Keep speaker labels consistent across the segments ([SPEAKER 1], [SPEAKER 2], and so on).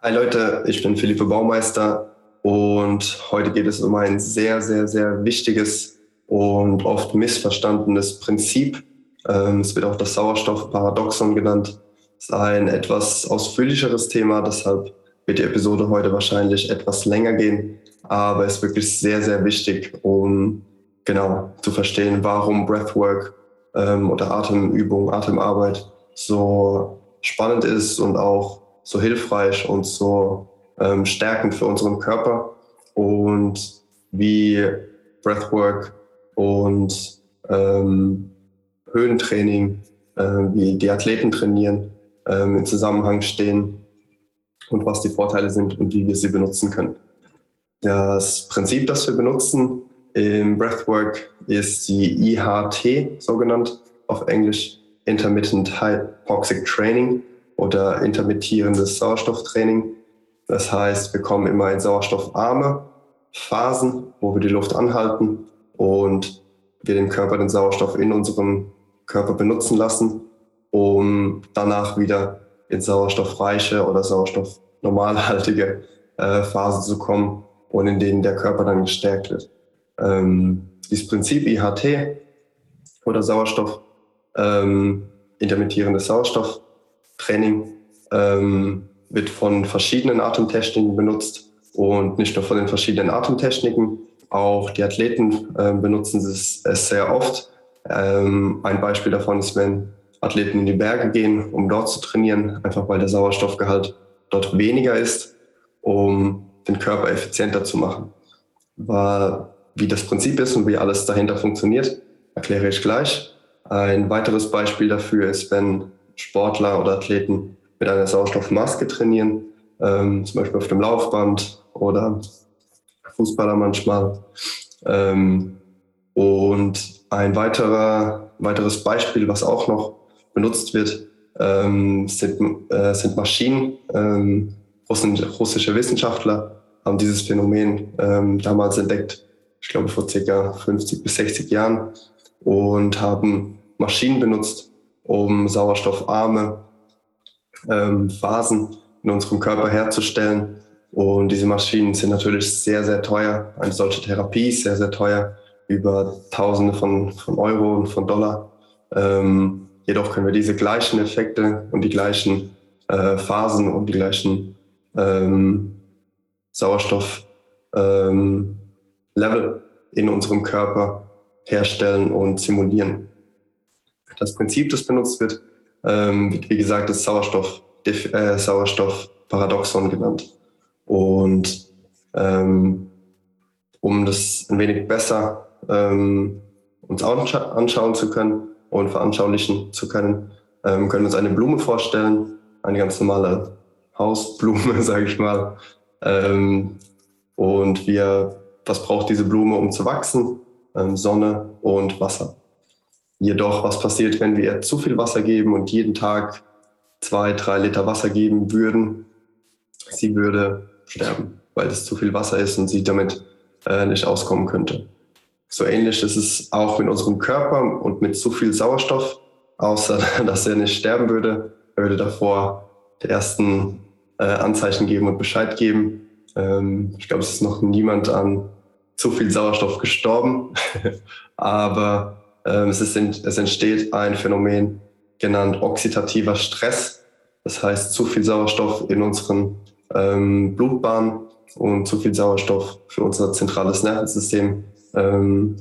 [SPEAKER 1] Hi Leute, ich bin Philippe Baumeister und heute geht es um ein sehr, sehr, sehr wichtiges und oft missverstandenes Prinzip. Ähm, es wird auch das Sauerstoffparadoxon genannt. Es ist ein etwas ausführlicheres Thema, deshalb wird die Episode heute wahrscheinlich etwas länger gehen, aber es ist wirklich sehr, sehr wichtig, um genau zu verstehen, warum Breathwork ähm, oder Atemübung, Atemarbeit so spannend ist und auch so hilfreich und so ähm, stärkend für unseren Körper und wie Breathwork und ähm, Höhentraining, äh, wie die Athleten trainieren, ähm, im Zusammenhang stehen und was die Vorteile sind und wie wir sie benutzen können. Das Prinzip, das wir benutzen im Breathwork, ist die IHT, so genannt auf Englisch, Intermittent Hypoxic Training oder intermittierendes Sauerstofftraining. Das heißt, wir kommen immer in sauerstoffarme Phasen, wo wir die Luft anhalten und wir den Körper den Sauerstoff in unserem Körper benutzen lassen, um danach wieder in sauerstoffreiche oder sauerstoffnormalhaltige äh, Phasen zu kommen und in denen der Körper dann gestärkt wird. Ähm, dieses Prinzip IHT oder Sauerstoff, ähm, intermittierendes Sauerstoff, Training ähm, wird von verschiedenen Atemtechniken benutzt und nicht nur von den verschiedenen Atemtechniken, auch die Athleten äh, benutzen es, es, sehr oft. Ähm, ein Beispiel davon ist, wenn Athleten in die Berge gehen, um dort zu trainieren, einfach weil der Sauerstoffgehalt dort weniger ist, um den Körper effizienter zu machen. War, wie das Prinzip ist und wie alles dahinter funktioniert, erkläre ich gleich. Ein weiteres Beispiel dafür ist, wenn Sportler oder Athleten mit einer Sauerstoffmaske trainieren, ähm, zum Beispiel auf dem Laufband oder Fußballer manchmal. Ähm, und ein weiterer, weiteres Beispiel, was auch noch benutzt wird, ähm, sind, äh, sind Maschinen. Ähm, russische Wissenschaftler haben dieses Phänomen ähm, damals entdeckt, ich glaube vor ca. 50 bis 60 Jahren, und haben Maschinen benutzt, um sauerstoffarme ähm, Phasen in unserem Körper herzustellen. Und diese Maschinen sind natürlich sehr, sehr teuer. Eine solche Therapie ist sehr, sehr teuer, über Tausende von, von Euro und von Dollar. Ähm, jedoch können wir diese gleichen Effekte und die gleichen äh, Phasen und die gleichen ähm, Sauerstofflevel ähm, in unserem Körper herstellen und simulieren. Das Prinzip, das benutzt wird, ähm, wie gesagt das Sauerstoff, äh, Sauerstoffparadoxon genannt. Und ähm, um das ein wenig besser ähm, uns anscha anschauen zu können und veranschaulichen zu können, ähm, können wir uns eine Blume vorstellen, eine ganz normale Hausblume, sage ich mal. Ähm, und wir, was braucht diese Blume, um zu wachsen? Ähm, Sonne und Wasser. Jedoch, was passiert, wenn wir zu viel Wasser geben und jeden Tag zwei, drei Liter Wasser geben würden? Sie würde sterben, weil es zu viel Wasser ist und sie damit äh, nicht auskommen könnte. So ähnlich ist es auch mit unserem Körper und mit zu viel Sauerstoff, außer dass er nicht sterben würde. Er würde davor die ersten äh, Anzeichen geben und Bescheid geben. Ähm, ich glaube, es ist noch niemand an zu viel Sauerstoff gestorben, aber es, ist, es entsteht ein Phänomen genannt oxidativer Stress. Das heißt, zu viel Sauerstoff in unseren ähm, Blutbahnen und zu viel Sauerstoff für unser zentrales Nervensystem. Ähm,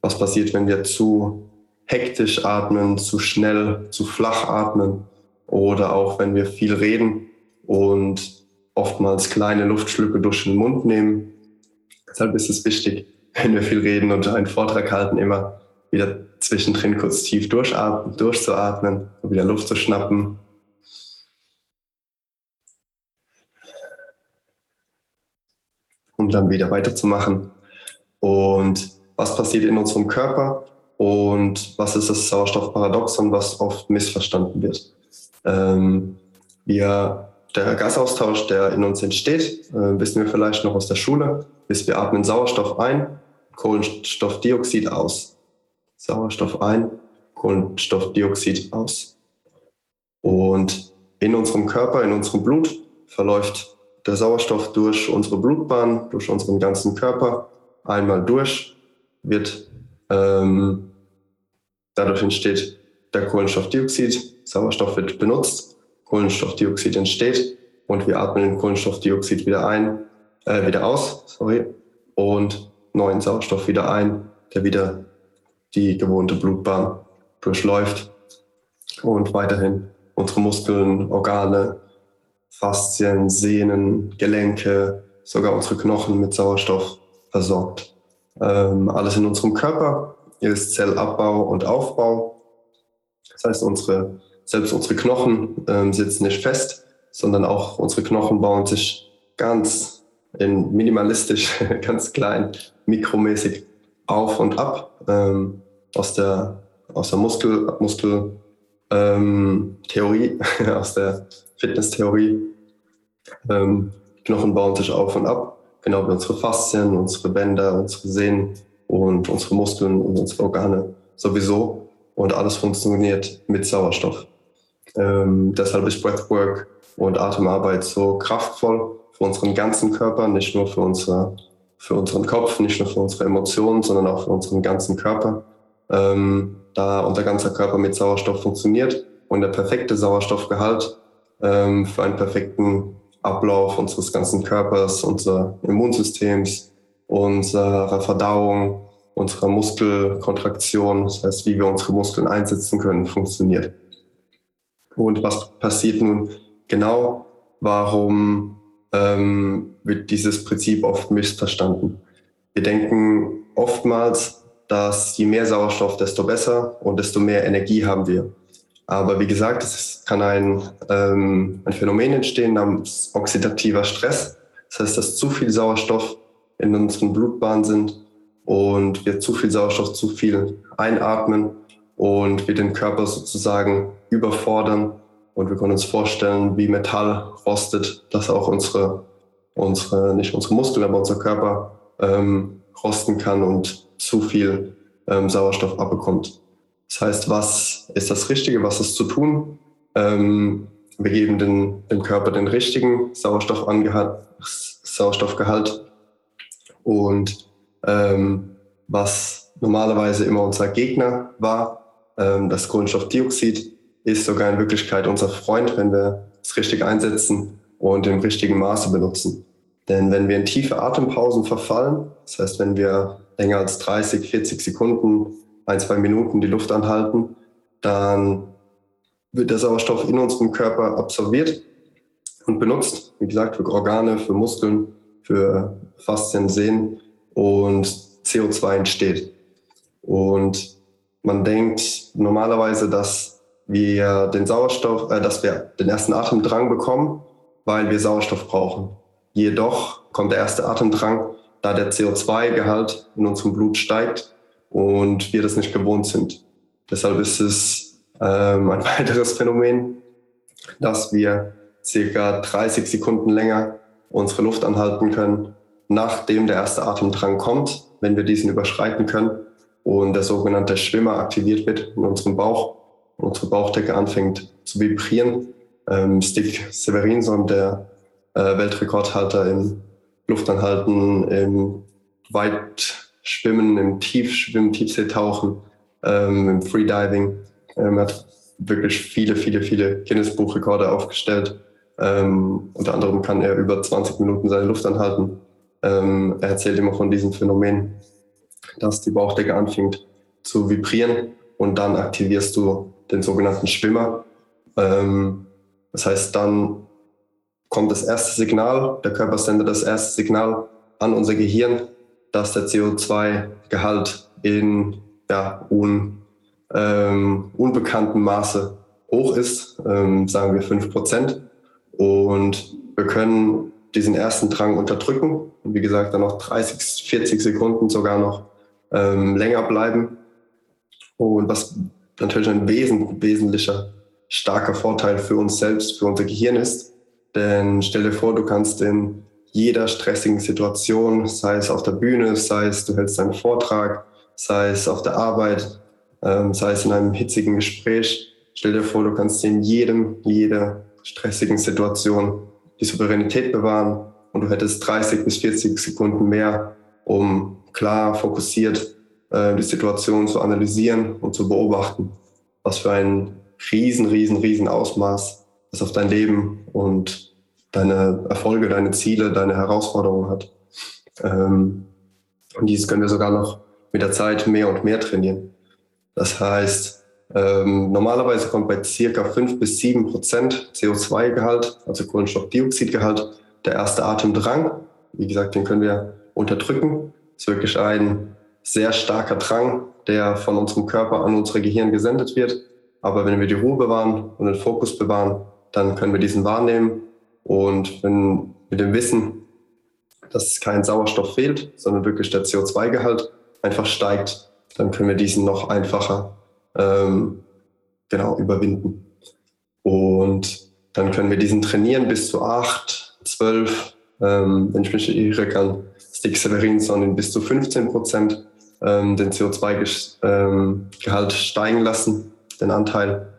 [SPEAKER 1] was passiert, wenn wir zu hektisch atmen, zu schnell, zu flach atmen oder auch wenn wir viel reden und oftmals kleine Luftschlücke durch den Mund nehmen. Deshalb ist es wichtig, wenn wir viel reden und einen Vortrag halten, immer wieder zwischendrin kurz tief durchatmen, durchzuatmen und wieder Luft zu schnappen. Um dann wieder weiterzumachen. Und was passiert in unserem Körper und was ist das Sauerstoffparadoxon, was oft missverstanden wird. Ähm, wir, der Gasaustausch, der in uns entsteht, äh, wissen wir vielleicht noch aus der Schule, ist, wir atmen Sauerstoff ein, Kohlenstoffdioxid aus. Sauerstoff ein, Kohlenstoffdioxid aus. Und in unserem Körper, in unserem Blut verläuft der Sauerstoff durch unsere Blutbahn, durch unseren ganzen Körper einmal durch, wird ähm, dadurch entsteht der Kohlenstoffdioxid, Sauerstoff wird benutzt, Kohlenstoffdioxid entsteht und wir atmen Kohlenstoffdioxid wieder ein, äh, wieder aus, sorry, und neuen Sauerstoff wieder ein, der wieder die gewohnte Blutbahn durchläuft und weiterhin unsere Muskeln, Organe, Faszien, Sehnen, Gelenke, sogar unsere Knochen mit Sauerstoff versorgt. Ähm, alles in unserem Körper ist Zellabbau und Aufbau. Das heißt, unsere, selbst unsere Knochen ähm, sitzen nicht fest, sondern auch unsere Knochen bauen sich ganz in minimalistisch, ganz klein, mikromäßig auf und ab ähm, aus der, aus der Muskel, Muskel ähm, Theorie, aus der Fitnesstheorie. Ähm, Knochen bauen sich auf und ab, genau wie unsere Faszien, unsere Bänder, unsere Sehnen und unsere Muskeln und unsere Organe sowieso. Und alles funktioniert mit Sauerstoff. Ähm, deshalb ist Breathwork und Atemarbeit so kraftvoll für unseren ganzen Körper, nicht nur für, unsere, für unseren Kopf, nicht nur für unsere Emotionen, sondern auch für unseren ganzen Körper ähm, da unser ganzer Körper mit Sauerstoff funktioniert und der perfekte Sauerstoffgehalt ähm, für einen perfekten Ablauf unseres ganzen Körpers, unser Immunsystems, unserer Verdauung, unserer Muskelkontraktion, das heißt, wie wir unsere Muskeln einsetzen können, funktioniert. Und was passiert nun genau? Warum ähm, wird dieses Prinzip oft missverstanden? Wir denken oftmals, dass je mehr Sauerstoff, desto besser und desto mehr Energie haben wir. Aber wie gesagt, es kann ein, ähm, ein Phänomen entstehen namens oxidativer Stress. Das heißt, dass zu viel Sauerstoff in unseren Blutbahnen sind und wir zu viel Sauerstoff zu viel einatmen und wir den Körper sozusagen überfordern. Und wir können uns vorstellen, wie Metall rostet, dass auch unsere, unsere nicht unsere Muskeln, aber unser Körper ähm, rosten kann und zu viel ähm, Sauerstoff abbekommt. Das heißt, was ist das Richtige, was ist zu tun? Ähm, wir geben den, dem Körper den richtigen Sauerstoffgehalt und ähm, was normalerweise immer unser Gegner war, ähm, das Kohlenstoffdioxid, ist sogar in Wirklichkeit unser Freund, wenn wir es richtig einsetzen und im richtigen Maße benutzen. Denn wenn wir in tiefe Atempausen verfallen, das heißt, wenn wir länger als 30, 40 Sekunden, ein, zwei Minuten die Luft anhalten, dann wird der Sauerstoff in unserem Körper absorbiert und benutzt. Wie gesagt, für Organe, für Muskeln, für Faszien, Sehnen und CO2 entsteht. Und man denkt normalerweise, dass wir den Sauerstoff, äh, dass wir den ersten Atemdrang bekommen, weil wir Sauerstoff brauchen. Jedoch kommt der erste Atemdrang, da der CO2-Gehalt in unserem Blut steigt und wir das nicht gewohnt sind. Deshalb ist es ähm, ein weiteres Phänomen, dass wir circa 30 Sekunden länger unsere Luft anhalten können, nachdem der erste Atemdrang kommt, wenn wir diesen überschreiten können und der sogenannte Schwimmer aktiviert wird in unserem Bauch, unsere Bauchdecke anfängt zu vibrieren. Ähm, Stig Severinson, der äh, Weltrekordhalter im Luftanhalten, im Weitschwimmen, im Tiefschwimmen, Tiefseetauchen, ähm, im Freediving. Ähm, hat wirklich viele, viele, viele Guinness-Buchrekorde aufgestellt. Ähm, unter anderem kann er über 20 Minuten seine Luft anhalten. Ähm, er erzählt immer von diesem Phänomen, dass die Bauchdecke anfängt zu vibrieren und dann aktivierst du den sogenannten Schwimmer. Ähm, das heißt, dann kommt das erste Signal, der Körper sendet das erste Signal an unser Gehirn, dass der CO2-Gehalt in ja, un, ähm, unbekanntem Maße hoch ist, ähm, sagen wir 5%. Und wir können diesen ersten Drang unterdrücken und wie gesagt dann noch 30, 40 Sekunden sogar noch ähm, länger bleiben. Und was natürlich ein wesen, wesentlicher, starker Vorteil für uns selbst, für unser Gehirn ist, denn stell dir vor, du kannst in jeder stressigen Situation, sei es auf der Bühne, sei es du hältst einen Vortrag, sei es auf der Arbeit, ähm, sei es in einem hitzigen Gespräch, stell dir vor, du kannst in jedem, jeder stressigen Situation die Souveränität bewahren und du hättest 30 bis 40 Sekunden mehr, um klar, fokussiert äh, die Situation zu analysieren und zu beobachten. Was für ein riesen, riesen, riesen Ausmaß das auf dein Leben und deine Erfolge, deine Ziele, deine Herausforderungen hat. Ähm, und dieses können wir sogar noch mit der Zeit mehr und mehr trainieren. Das heißt, ähm, normalerweise kommt bei circa 5 bis 7 Prozent CO2-Gehalt, also Kohlenstoffdioxidgehalt, der erste Atemdrang. Wie gesagt, den können wir unterdrücken. Das ist wirklich ein sehr starker Drang, der von unserem Körper an unser Gehirn gesendet wird. Aber wenn wir die Ruhe bewahren und den Fokus bewahren, dann können wir diesen wahrnehmen. Und wenn mit dem Wissen, dass kein Sauerstoff fehlt, sondern wirklich der CO2-Gehalt einfach steigt, dann können wir diesen noch einfacher ähm, genau überwinden. Und dann können wir diesen trainieren bis zu acht, zwölf, ähm, wenn ich mich irre kann, Stick Severinson bis zu 15 Prozent ähm, den CO2-Gehalt ähm, steigen lassen, den Anteil,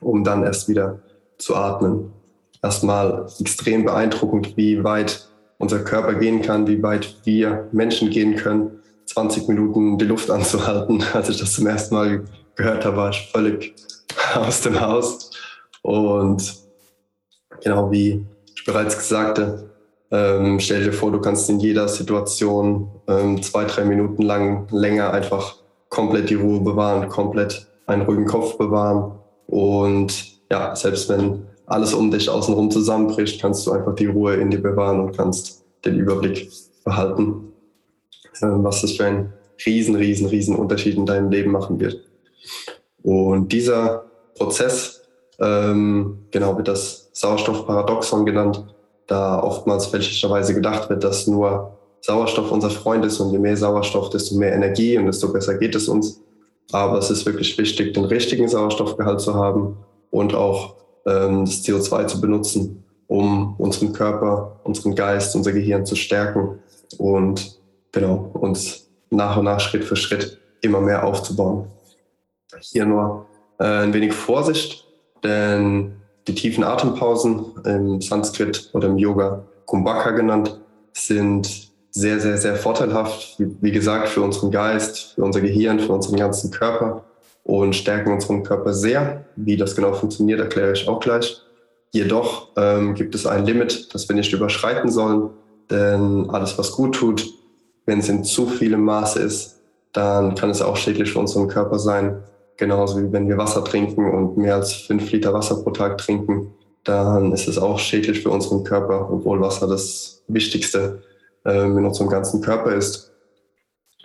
[SPEAKER 1] um dann erst wieder zu atmen. Erstmal extrem beeindruckend, wie weit unser Körper gehen kann, wie weit wir Menschen gehen können, 20 Minuten die Luft anzuhalten. Als ich das zum ersten Mal gehört habe, war ich völlig aus dem Haus. Und genau wie ich bereits gesagt ähm, stell dir vor, du kannst in jeder Situation ähm, zwei, drei Minuten lang länger einfach komplett die Ruhe bewahren, komplett einen ruhigen Kopf bewahren. Und ja, selbst wenn alles um dich außenrum zusammenbricht, kannst du einfach die Ruhe in dir bewahren und kannst den Überblick behalten, ähm, was das für einen riesen, riesen, riesen Unterschied in deinem Leben machen wird. Und dieser Prozess, ähm, genau wird das Sauerstoffparadoxon genannt, da oftmals fälschlicherweise gedacht wird, dass nur Sauerstoff unser Freund ist und je mehr Sauerstoff, desto mehr Energie und desto besser geht es uns. Aber es ist wirklich wichtig, den richtigen Sauerstoffgehalt zu haben und auch ähm, das CO2 zu benutzen, um unseren Körper, unseren Geist, unser Gehirn zu stärken und genau uns nach und nach Schritt für Schritt immer mehr aufzubauen. Hier nur äh, ein wenig Vorsicht, denn die tiefen Atempausen im Sanskrit oder im Yoga Kumbhaka genannt sind sehr, sehr, sehr vorteilhaft. Wie gesagt, für unseren Geist, für unser Gehirn, für unseren ganzen Körper und stärken unseren Körper sehr. Wie das genau funktioniert, erkläre ich auch gleich. Jedoch ähm, gibt es ein Limit, das wir nicht überschreiten sollen, denn alles, was gut tut, wenn es in zu vielem Maße ist, dann kann es auch schädlich für unseren Körper sein. Genauso wie wenn wir Wasser trinken und mehr als fünf Liter Wasser pro Tag trinken, dann ist es auch schädlich für unseren Körper, obwohl Wasser das Wichtigste ähm, in unserem ganzen Körper ist.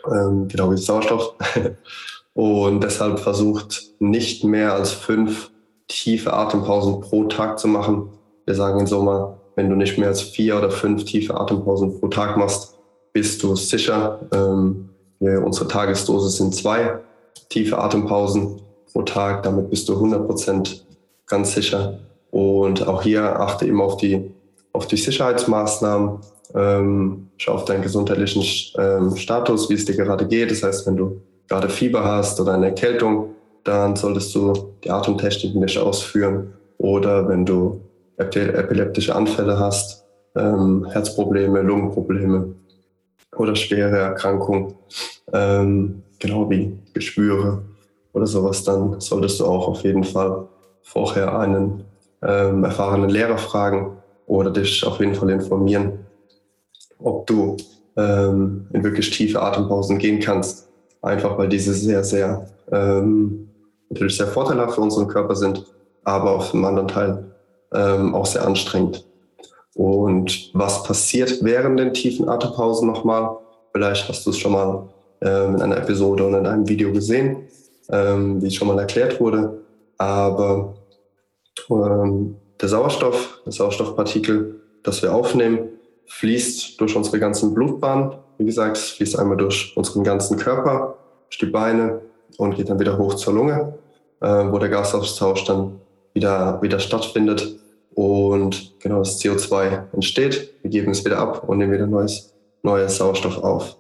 [SPEAKER 1] Ähm, genau wie Sauerstoff. und deshalb versucht nicht mehr als fünf tiefe Atempausen pro Tag zu machen. Wir sagen in Sommer, wenn du nicht mehr als vier oder fünf tiefe Atempausen pro Tag machst, bist du sicher. Ähm, wir, unsere Tagesdosis sind zwei tiefe Atempausen pro Tag. Damit bist du 100 Prozent ganz sicher. Und auch hier achte immer auf die, auf die Sicherheitsmaßnahmen. Ähm, schau auf deinen gesundheitlichen ähm, Status, wie es dir gerade geht. Das heißt, wenn du gerade Fieber hast oder eine Erkältung, dann solltest du die Atemtechniken nicht ausführen. Oder wenn du epileptische Anfälle hast, ähm, Herzprobleme, Lungenprobleme oder schwere Erkrankungen, ähm, genau wie Geschwüre oder sowas, dann solltest du auch auf jeden Fall vorher einen ähm, erfahrenen Lehrer fragen oder dich auf jeden Fall informieren, ob du ähm, in wirklich tiefe Atempausen gehen kannst. Einfach weil diese sehr, sehr ähm, natürlich sehr vorteilhaft für unseren Körper sind, aber auf dem anderen Teil ähm, auch sehr anstrengend. Und was passiert während den tiefen Atempausen nochmal? Vielleicht hast du es schon mal ähm, in einer Episode und in einem Video gesehen, ähm, wie schon mal erklärt wurde. Aber ähm, der Sauerstoff, das Sauerstoffpartikel, das wir aufnehmen, fließt durch unsere ganzen Blutbahnen. Wie gesagt, es fließt einmal durch unseren ganzen Körper, durch die Beine und geht dann wieder hoch zur Lunge, äh, wo der Gasaustausch dann wieder, wieder stattfindet und genau das CO2 entsteht. Wir geben es wieder ab und nehmen wieder neues, neues Sauerstoff auf.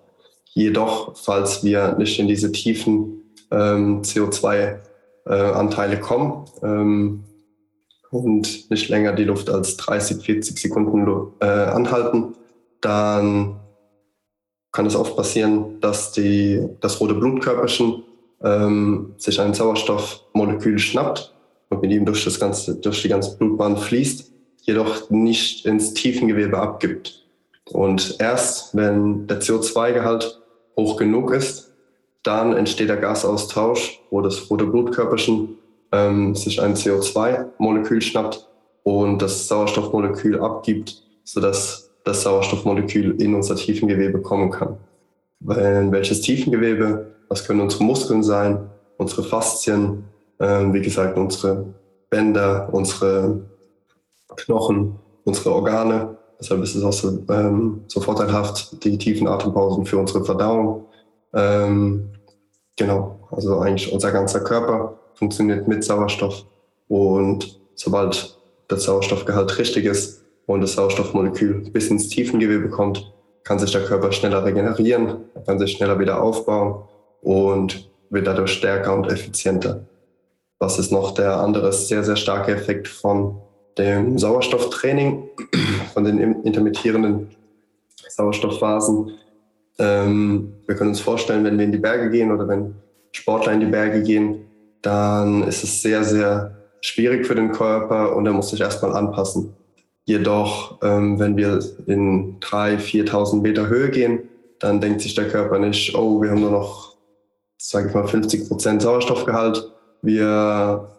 [SPEAKER 1] Jedoch, falls wir nicht in diese tiefen ähm, CO2-Anteile äh, kommen, ähm, und nicht länger die Luft als 30, 40 Sekunden äh, anhalten, dann kann es oft passieren, dass die, das rote Blutkörperchen ähm, sich ein Sauerstoffmolekül schnappt und mit ihm durch, das ganze, durch die ganze Blutbahn fließt, jedoch nicht ins Tiefengewebe abgibt. Und erst wenn der CO2-Gehalt hoch genug ist, dann entsteht der Gasaustausch, wo das rote Blutkörperchen ähm, sich ein CO2-Molekül schnappt und das Sauerstoffmolekül abgibt, sodass das Sauerstoffmolekül in unser Tiefengewebe kommen kann. Weil welches Tiefengewebe, das können unsere Muskeln sein, unsere Faszien, äh, wie gesagt, unsere Bänder, unsere Knochen, unsere Organe. Deshalb ist es auch so, ähm, so vorteilhaft, die tiefen Atempausen für unsere Verdauung. Ähm, genau, also eigentlich unser ganzer Körper funktioniert mit Sauerstoff. Und sobald der Sauerstoffgehalt richtig ist und das Sauerstoffmolekül bis ins Tiefengewebe kommt, kann sich der Körper schneller regenerieren, kann sich schneller wieder aufbauen und wird dadurch stärker und effizienter. Was ist noch der andere sehr, sehr starke Effekt von dem Sauerstofftraining, von den intermittierenden Sauerstoffphasen? Ähm, wir können uns vorstellen, wenn wir in die Berge gehen oder wenn Sportler in die Berge gehen, dann ist es sehr, sehr schwierig für den Körper und er muss sich erstmal anpassen. Jedoch, ähm, wenn wir in 3.000, 4.000 Meter Höhe gehen, dann denkt sich der Körper nicht, oh, wir haben nur noch, sage ich mal, 50 Prozent Sauerstoffgehalt, wir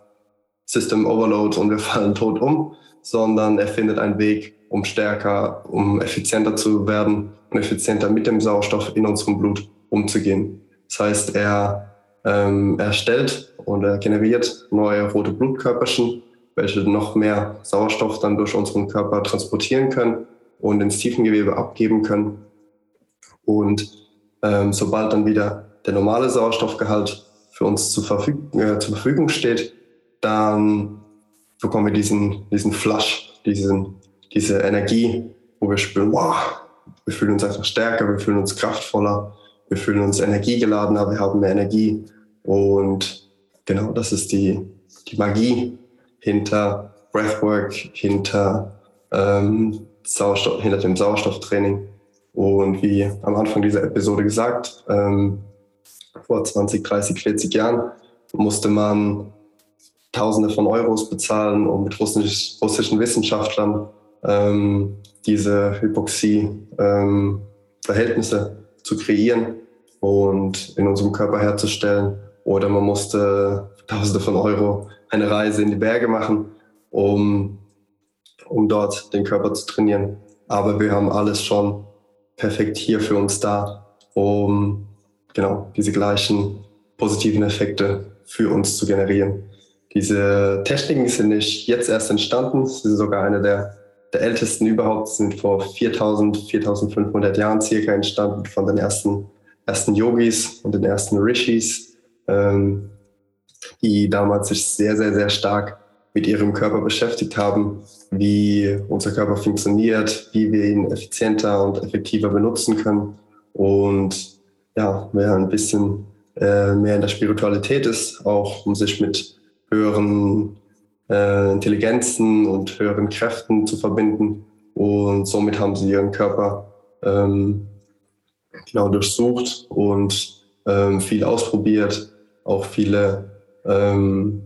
[SPEAKER 1] System Overload und wir fallen tot um, sondern er findet einen Weg, um stärker, um effizienter zu werden und effizienter mit dem Sauerstoff in unserem Blut umzugehen. Das heißt, er ähm, erstellt und er generiert neue rote Blutkörperchen, welche noch mehr Sauerstoff dann durch unseren Körper transportieren können und ins Tiefengewebe abgeben können. Und ähm, sobald dann wieder der normale Sauerstoffgehalt für uns zur, Verfüg äh, zur Verfügung steht, dann bekommen wir diesen, diesen Flush, diesen, diese Energie, wo wir spüren, wow, wir fühlen uns einfach stärker, wir fühlen uns kraftvoller wir fühlen uns energiegeladener, wir haben mehr Energie. Und genau, das ist die, die Magie hinter Breathwork, hinter, ähm, Sauerstoff, hinter dem Sauerstofftraining. Und wie am Anfang dieser Episode gesagt, ähm, vor 20, 30, 40 Jahren musste man Tausende von Euros bezahlen, um mit russisch, russischen Wissenschaftlern ähm, diese Hypoxie-Verhältnisse zu kreieren und in unserem Körper herzustellen. Oder man musste Tausende von Euro eine Reise in die Berge machen, um, um dort den Körper zu trainieren. Aber wir haben alles schon perfekt hier für uns da, um genau diese gleichen positiven Effekte für uns zu generieren. Diese Techniken sind nicht jetzt erst entstanden, sie sind sogar eine der, der ältesten überhaupt, sind vor 4000, 4500 Jahren circa entstanden von den ersten ersten Yogis und den ersten Rishis, ähm, die damals sich sehr, sehr, sehr stark mit ihrem Körper beschäftigt haben, wie unser Körper funktioniert, wie wir ihn effizienter und effektiver benutzen können. Und ja, wer ein bisschen äh, mehr in der Spiritualität ist, auch um sich mit höheren äh, Intelligenzen und höheren Kräften zu verbinden. Und somit haben sie ihren Körper ähm, genau durchsucht und ähm, viel ausprobiert, auch viele, ähm,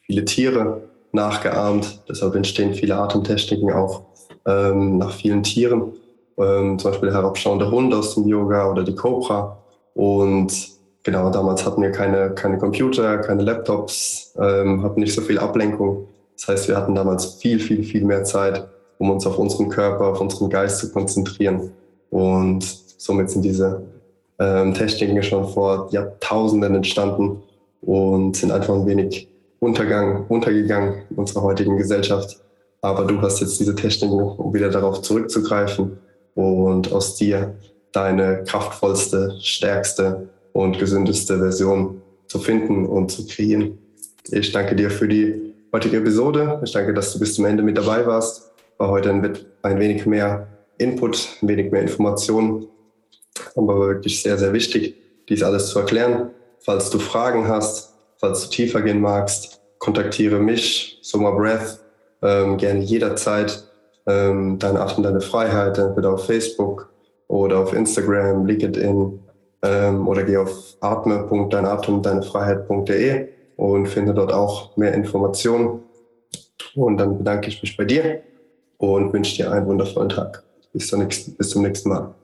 [SPEAKER 1] viele Tiere nachgeahmt. Deshalb entstehen viele Atemtechniken auch ähm, nach vielen Tieren. Ähm, zum Beispiel der herabschauende Hund aus dem Yoga oder die Cobra. Und genau, damals hatten wir keine, keine Computer, keine Laptops, ähm, hatten nicht so viel Ablenkung. Das heißt, wir hatten damals viel, viel, viel mehr Zeit, um uns auf unseren Körper, auf unseren Geist zu konzentrieren. Und Somit sind diese ähm, Techniken schon vor Jahrtausenden entstanden und sind einfach ein wenig Untergang, untergegangen in unserer heutigen Gesellschaft. Aber du hast jetzt diese Techniken, um wieder darauf zurückzugreifen und aus dir deine kraftvollste, stärkste und gesündeste Version zu finden und zu kreieren. Ich danke dir für die heutige Episode. Ich danke, dass du bis zum Ende mit dabei warst. War heute ein, ein wenig mehr Input, ein wenig mehr Informationen aber wirklich sehr, sehr wichtig, dies alles zu erklären. Falls du Fragen hast, falls du tiefer gehen magst, kontaktiere mich, Soma Breath ähm, gerne jederzeit ähm, Dein Atem, deine Freiheit, entweder auf Facebook oder auf Instagram, LinkedIn ähm, oder geh auf atme.deinatemdeinefreiheit.de und finde dort auch mehr Informationen. Und dann bedanke ich mich bei dir und wünsche dir einen wundervollen Tag. Bis zum nächsten, bis zum nächsten Mal.